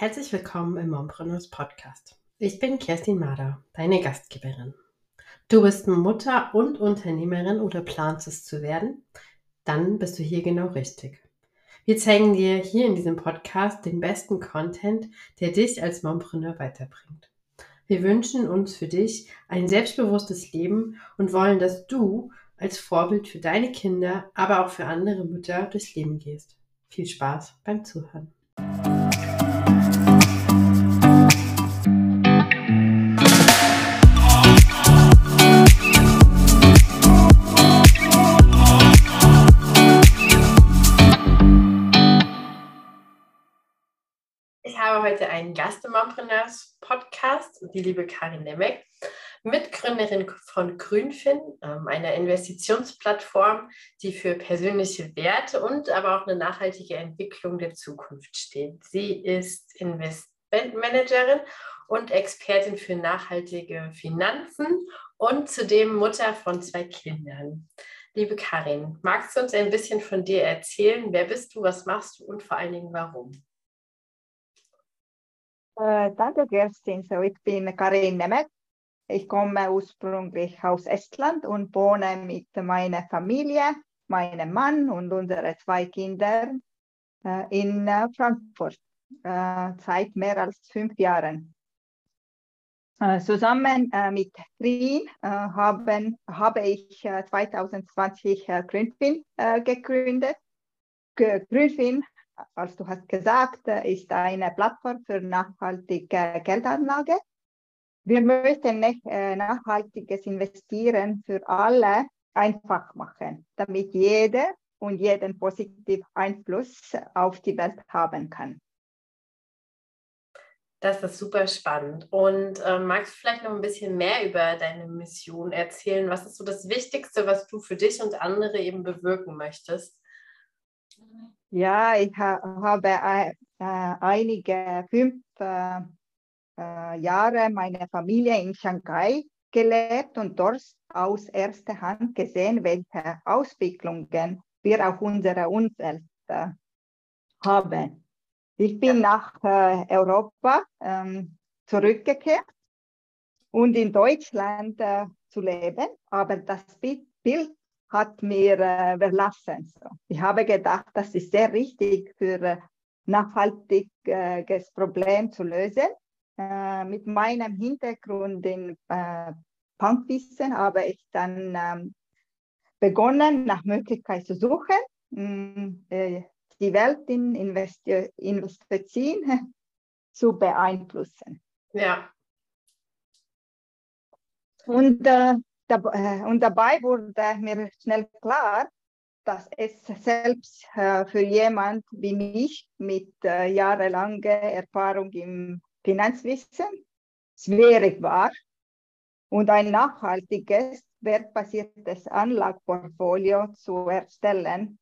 Herzlich willkommen im Mompreneurs Podcast. Ich bin Kerstin Mader, deine Gastgeberin. Du bist Mutter und Unternehmerin oder planst es zu werden? Dann bist du hier genau richtig. Wir zeigen dir hier in diesem Podcast den besten Content, der dich als Mompreneur weiterbringt. Wir wünschen uns für dich ein selbstbewusstes Leben und wollen, dass du als Vorbild für deine Kinder, aber auch für andere Mütter durchs Leben gehst. Viel Spaß beim Zuhören. Heute einen Gast im Mompreneurs Podcast, die liebe Karin Nemec, Mitgründerin von Grünfin, ähm, einer Investitionsplattform, die für persönliche Werte und aber auch eine nachhaltige Entwicklung der Zukunft steht. Sie ist Investmentmanagerin und Expertin für nachhaltige Finanzen und zudem Mutter von zwei Kindern. Liebe Karin, magst du uns ein bisschen von dir erzählen? Wer bist du, was machst du und vor allen Dingen warum? Äh, danke, Kerstin. So, ich bin Karin Nemeth. Ich komme ursprünglich aus Estland und wohne mit meiner Familie, meinem Mann und unseren zwei Kindern äh, in äh, Frankfurt seit mehr als fünf Jahren. Zusammen mit Trin haben, habe ich 2020 Grünfin gegründet. Grünfin als du hast gesagt, ist eine Plattform für nachhaltige Geldanlage. Wir möchten äh, nachhaltiges Investieren für alle einfach machen, damit jeder und jeden positiven Einfluss auf die Welt haben kann. Das ist super spannend. Und äh, magst du vielleicht noch ein bisschen mehr über deine Mission erzählen? Was ist so das Wichtigste, was du für dich und andere eben bewirken möchtest? Ja, ich ha habe äh, einige fünf äh, äh, Jahre meine Familie in Shanghai gelebt und dort aus erster Hand gesehen, welche Auswicklungen wir auf unsere Umwelt äh, haben. Ich bin nach äh, Europa ähm, zurückgekehrt und in Deutschland äh, zu leben, aber das Bild hat mir äh, verlassen. So. Ich habe gedacht, das ist sehr richtig für äh, nachhaltiges Problem zu lösen. Äh, mit meinem Hintergrund in äh, Punkwissen habe ich dann ähm, begonnen, nach Möglichkeiten zu suchen, mm, äh, die Welt in Investi Investitionen zu beeinflussen. Ja. Und äh, äh, und dabei wurde mir schnell klar, dass es selbst äh, für jemand wie mich mit äh, jahrelanger Erfahrung im Finanzwissen schwierig war und ein nachhaltiges, wertbasiertes Anlageportfolio zu erstellen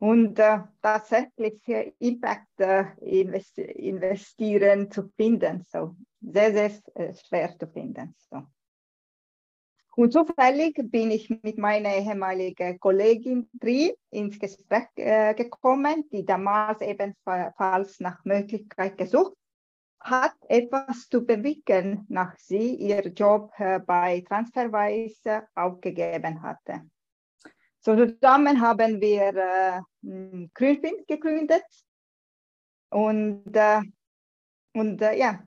und äh, tatsächlich Impact äh, investieren zu finden. So sehr, sehr schwer zu finden. So. Und zufällig bin ich mit meiner ehemaligen Kollegin Tri ins Gespräch äh, gekommen, die damals ebenfalls nach Möglichkeit gesucht hat, etwas zu bewegen, nach sie ihr Job äh, bei Transferwise aufgegeben hatte. So zusammen haben wir äh, Grünfin gegründet und, äh, und äh, ja,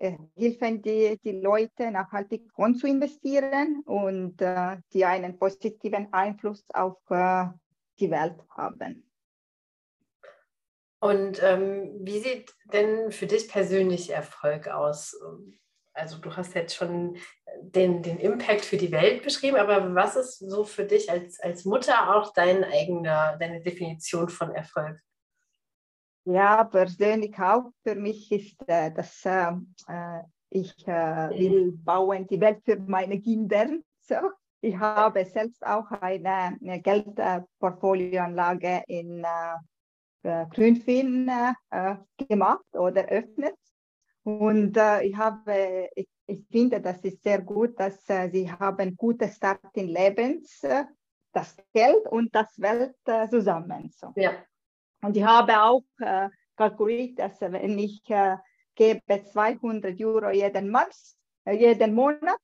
helfen die, die Leute nachhaltig Fonds zu investieren und äh, die einen positiven Einfluss auf äh, die Welt haben. Und ähm, wie sieht denn für dich persönlich Erfolg aus? Also du hast jetzt schon den, den Impact für die Welt beschrieben, aber was ist so für dich als, als Mutter auch dein eigener, deine Definition von Erfolg? Ja, persönlich auch für mich ist äh, das, ähm, äh, ich äh, will bauen die Welt für meine Kinder. So. Ich habe selbst auch eine, eine Geldportfolioanlage in äh, äh Grünfin äh, gemacht oder eröffnet. Und äh, ich, habe, ich, ich, finde, das ist sehr gut, dass sie haben gute Start in Lebens, das Geld und das Welt zusammen. So. Ja. Und ich habe auch äh, kalkuliert, dass wenn ich äh, gebe 200 Euro jeden, Monat, äh, jeden Monat,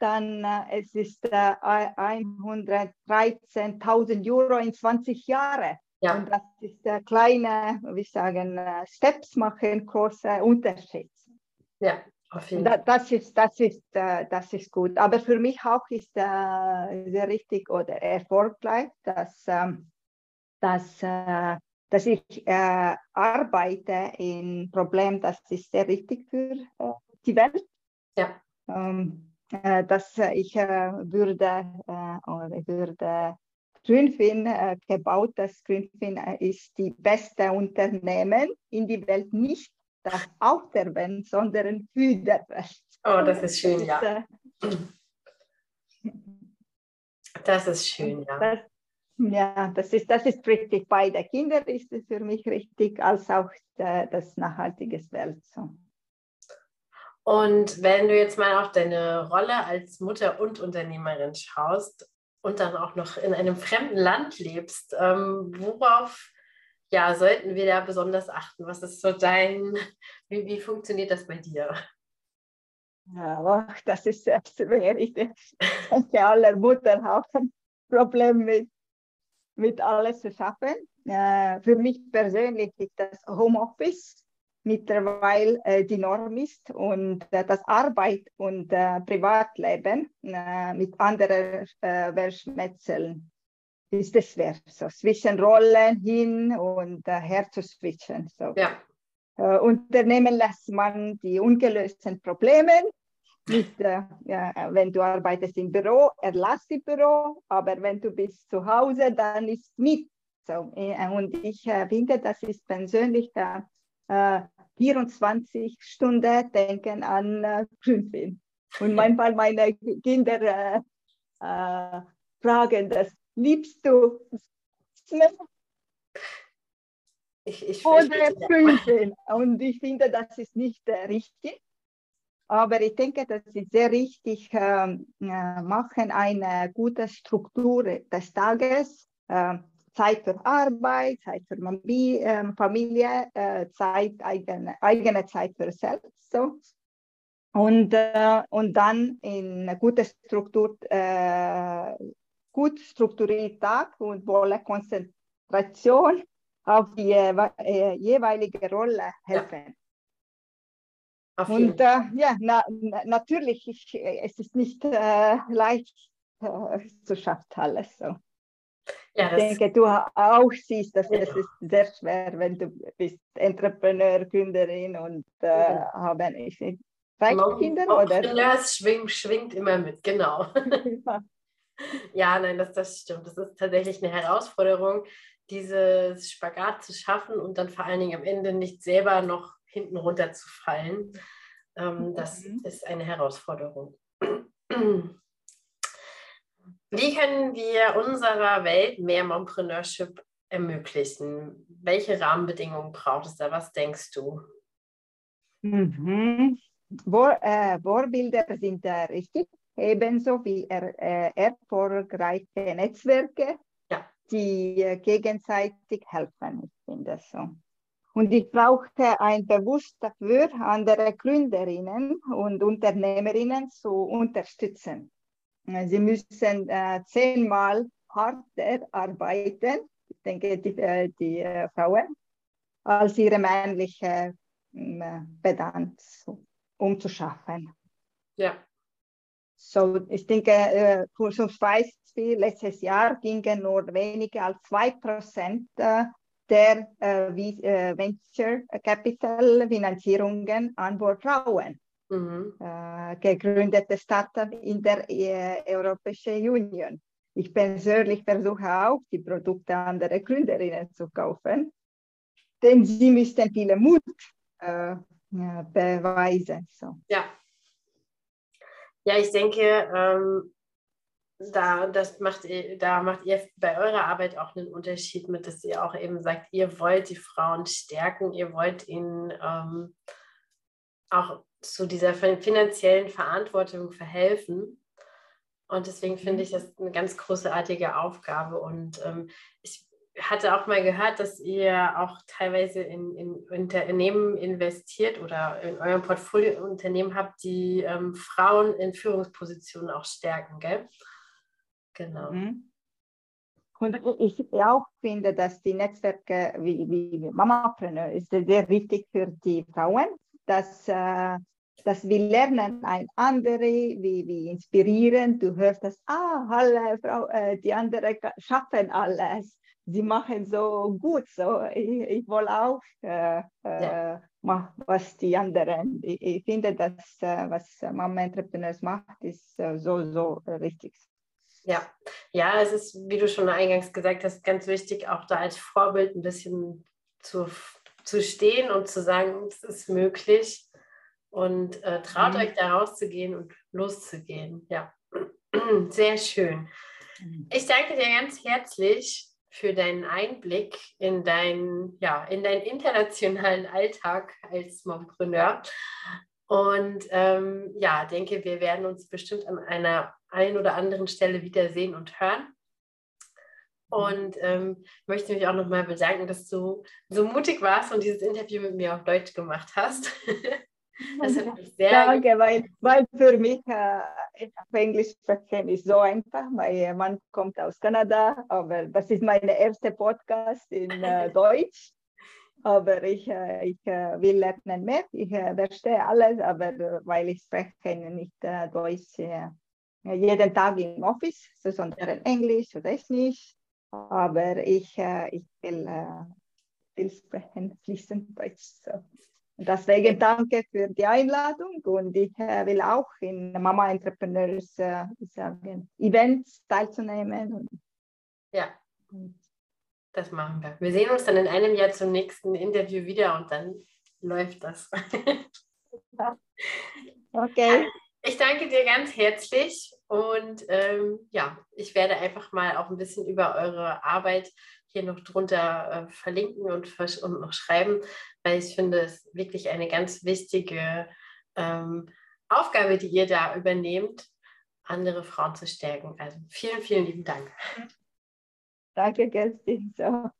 dann äh, es ist äh, 113.000 Euro in 20 Jahre. Ja. Und das ist äh, kleine, wie sagen, äh, Steps machen große Unterschied. Ja, auf jeden Fall. Das ist, das, ist, äh, das ist gut. Aber für mich auch ist äh, sehr richtig oder erfolgreich, dass, ähm, dass, äh, dass ich äh, arbeite in Problem, das ist sehr wichtig für äh, die Welt. Ja. Ähm, äh, dass ich würde, oder würde Grünfin äh, gebaut. Das Grünfin ist die beste Unternehmen in die Welt, nicht das auf der Welt, sondern für die Welt. Oh, das ist schön, ja. Äh, das ist schön, ja. Das, ja, das ist, das ist richtig. Bei den Kindern ist es für mich richtig, als auch das nachhaltige Welt. So. Und wenn du jetzt mal auf deine Rolle als Mutter und Unternehmerin schaust, und dann auch noch in einem fremden Land lebst, ähm, worauf ja, sollten wir da besonders achten? Was ist so dein, wie, wie funktioniert das bei dir? Ja, das ist sehr schwer. Ich denke, alle Mutter haben ein Problem mit, mit alles zu schaffen. Äh, für mich persönlich ist das Homeoffice mittlerweile äh, die Norm ist und äh, das Arbeit und äh, Privatleben äh, mit anderen äh, Verschmetzeln ist es schwer. So zwischen Rollen hin und äh, her zu switchen. So. Ja. Unternehmen lässt man die ungelösten Probleme nicht, äh, ja, wenn du arbeitest im Büro, erlass die Büro, aber wenn du bist zu Hause, dann ist mit. So, und ich finde, das ist persönlich der 24 Stunden denken an äh, Grünfilm. Und manchmal meine Kinder äh, äh, fragen das, liebst du ich, ich, oder Grünfilm? Und ich finde, das ist nicht äh, richtig. Aber ich denke, das ist sehr richtig, ähm, äh, machen eine gute Struktur des Tages. Äh, Zeit für Arbeit, Zeit für ähm, Familie, äh, Zeit, eigene, eigene Zeit für selbst. So. Und, äh, und dann in gute Struktur, äh, gut strukturierten Tag und volle Konzentration auf die äh, jeweilige Rolle helfen. Ja. Und äh, ja, na, natürlich, ich, es ist nicht äh, leicht zu schaffen alles so. Ja, ich denke, du auch siehst, dass ja. es ist sehr schwer, wenn du bist Entrepreneur, Gründerin und äh, ja. haben ich drei Kinder oder? Ja, es schwingt, schwingt immer mit, genau. Ja. ja, nein, das, das stimmt. Das ist tatsächlich eine Herausforderung, dieses Spagat zu schaffen und dann vor allen Dingen am Ende nicht selber noch hinten runter zu fallen. Ähm, das mhm. ist eine Herausforderung. Wie können wir unserer Welt mehr Mompreneurship ermöglichen? Welche Rahmenbedingungen braucht es da? Was denkst du? Mhm. Vor, äh, Vorbilder sind äh, richtig, ebenso wie er, äh, erfolgreiche Netzwerke, ja. die äh, gegenseitig helfen. Ich finde so. Und ich brauchte ein Bewusstsein dafür, andere Gründerinnen und Unternehmerinnen zu unterstützen. Sie müssen äh, zehnmal harter arbeiten, ich denke die, äh, die äh, Frauen, als ihre männliche äh, Bedanz, um zu schaffen. Ja. So, ich denke, äh, zum Beispiel letztes Jahr gingen nur weniger als zwei Prozent äh, der äh, Venture Capital Finanzierungen an Frauen mhm. äh, gegründete Startup in der äh, Europäischen Union. Ich persönlich versuche auch, die Produkte anderer Gründerinnen zu kaufen, denn sie müssten viel Mut äh, beweisen. So. Ja. ja, ich denke, ähm, da, das macht, da macht ihr bei eurer Arbeit auch einen Unterschied mit, dass ihr auch eben sagt, ihr wollt die Frauen stärken, ihr wollt ihnen ähm, auch zu dieser finanziellen Verantwortung verhelfen. Und deswegen finde mhm. ich das eine ganz großartige Aufgabe. Und ähm, ich hatte auch mal gehört, dass ihr auch teilweise in, in Unternehmen investiert oder in eurem Portfolio Unternehmen habt, die ähm, Frauen in Führungspositionen auch stärken, gell? Genau. Mhm. Und ich auch finde, dass die Netzwerke wie, wie Mamapreneur ist sehr wichtig für die Frauen, dass, äh, dass wir lernen ein andere, wie, wie inspirieren. Du hörst das, ah, alle Frau, äh, die anderen schaffen alles sie machen so gut, so ich, ich will auch äh, ja. Äh, machen, was die anderen. Ich, ich finde, dass äh, was Mama Entrepreneurs macht, ist äh, so, so richtig. Ja, ja, es ist, wie du schon eingangs gesagt hast, ganz wichtig, auch da als Vorbild ein bisschen zu, zu stehen und zu sagen, es ist möglich und äh, traut mhm. euch da rauszugehen und loszugehen. Ja, sehr schön. Mhm. Ich danke dir ganz herzlich für deinen Einblick in, dein, ja, in deinen internationalen Alltag als Mompreneur. Und ähm, ja, denke, wir werden uns bestimmt an einer ein oder anderen Stelle wiedersehen und hören. Und ähm, möchte mich auch nochmal bedanken, dass du so mutig warst und dieses Interview mit mir auf Deutsch gemacht hast. Das hat mich sehr Danke, weil, weil für mich äh, auf Englisch sprechen ist so einfach. Mein Mann kommt aus Kanada, aber das ist mein erster Podcast in äh, Deutsch. Aber ich, äh, ich äh, will lernen mehr. Ich äh, verstehe alles, aber weil ich spreche nicht Deutsch jeden Tag im Office, sondern Englisch oder nicht. Aber ich, ich will, will sprechen, fließend Deutsch. So. Deswegen danke für die Einladung und ich will auch in Mama Entrepreneurs sagen, Events teilzunehmen. Ja, das machen wir. Wir sehen uns dann in einem Jahr zum nächsten Interview wieder und dann läuft das. okay. Ich danke dir ganz herzlich und ähm, ja, ich werde einfach mal auch ein bisschen über eure Arbeit hier noch drunter äh, verlinken und, und noch schreiben, weil ich finde, es ist wirklich eine ganz wichtige ähm, Aufgabe, die ihr da übernehmt, andere Frauen zu stärken. Also vielen, vielen lieben Dank. Danke, Kerstin. So.